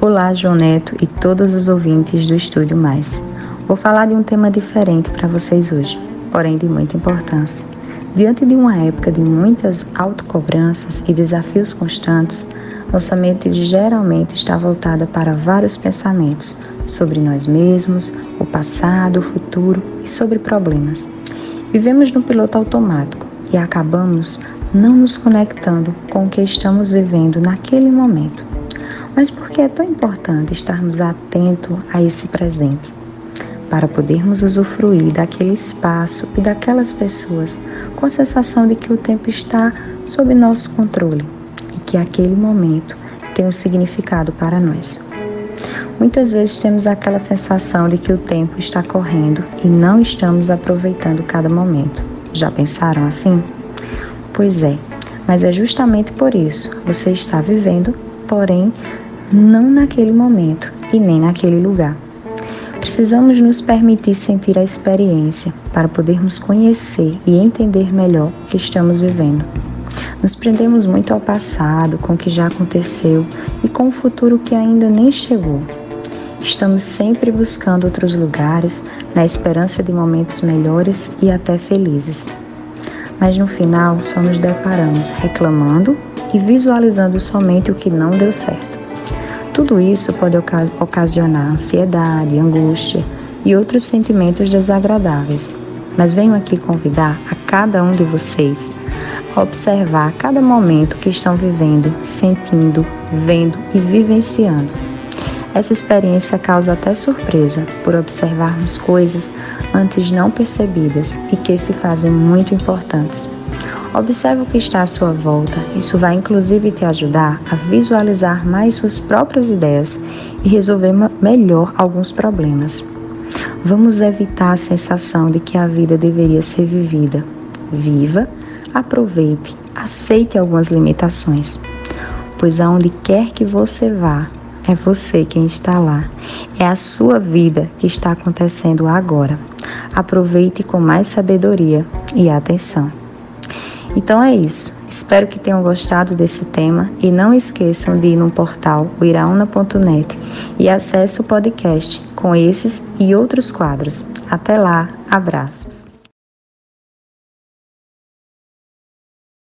Olá, João Neto e todos os ouvintes do Estúdio Mais. Vou falar de um tema diferente para vocês hoje, porém de muita importância. Diante de uma época de muitas autocobranças e desafios constantes, nossa mente geralmente está voltada para vários pensamentos sobre nós mesmos, o passado, o futuro e sobre problemas. Vivemos no piloto automático e acabamos não nos conectando com o que estamos vivendo naquele momento. Mas por que é tão importante estarmos atentos a esse presente? Para podermos usufruir daquele espaço e daquelas pessoas com a sensação de que o tempo está sob nosso controle e que aquele momento tem um significado para nós. Muitas vezes temos aquela sensação de que o tempo está correndo e não estamos aproveitando cada momento. Já pensaram assim? Pois é, mas é justamente por isso você está vivendo, porém não naquele momento e nem naquele lugar. Precisamos nos permitir sentir a experiência para podermos conhecer e entender melhor o que estamos vivendo. Nos prendemos muito ao passado, com o que já aconteceu e com o futuro que ainda nem chegou. Estamos sempre buscando outros lugares, na esperança de momentos melhores e até felizes. Mas no final só nos deparamos reclamando e visualizando somente o que não deu certo. Tudo isso pode ocasionar ansiedade, angústia e outros sentimentos desagradáveis. Mas venho aqui convidar a cada um de vocês a observar cada momento que estão vivendo, sentindo, vendo e vivenciando essa experiência causa até surpresa por observarmos coisas antes não percebidas e que se fazem muito importantes. Observe o que está à sua volta, isso vai inclusive te ajudar a visualizar mais suas próprias ideias e resolver melhor alguns problemas. Vamos evitar a sensação de que a vida deveria ser vivida. Viva, aproveite, aceite algumas limitações, pois aonde quer que você vá, é você quem está lá. É a sua vida que está acontecendo agora. Aproveite com mais sabedoria e atenção. Então é isso. Espero que tenham gostado desse tema e não esqueçam de ir no portal iraúna.net e acesse o podcast com esses e outros quadros. Até lá, abraços.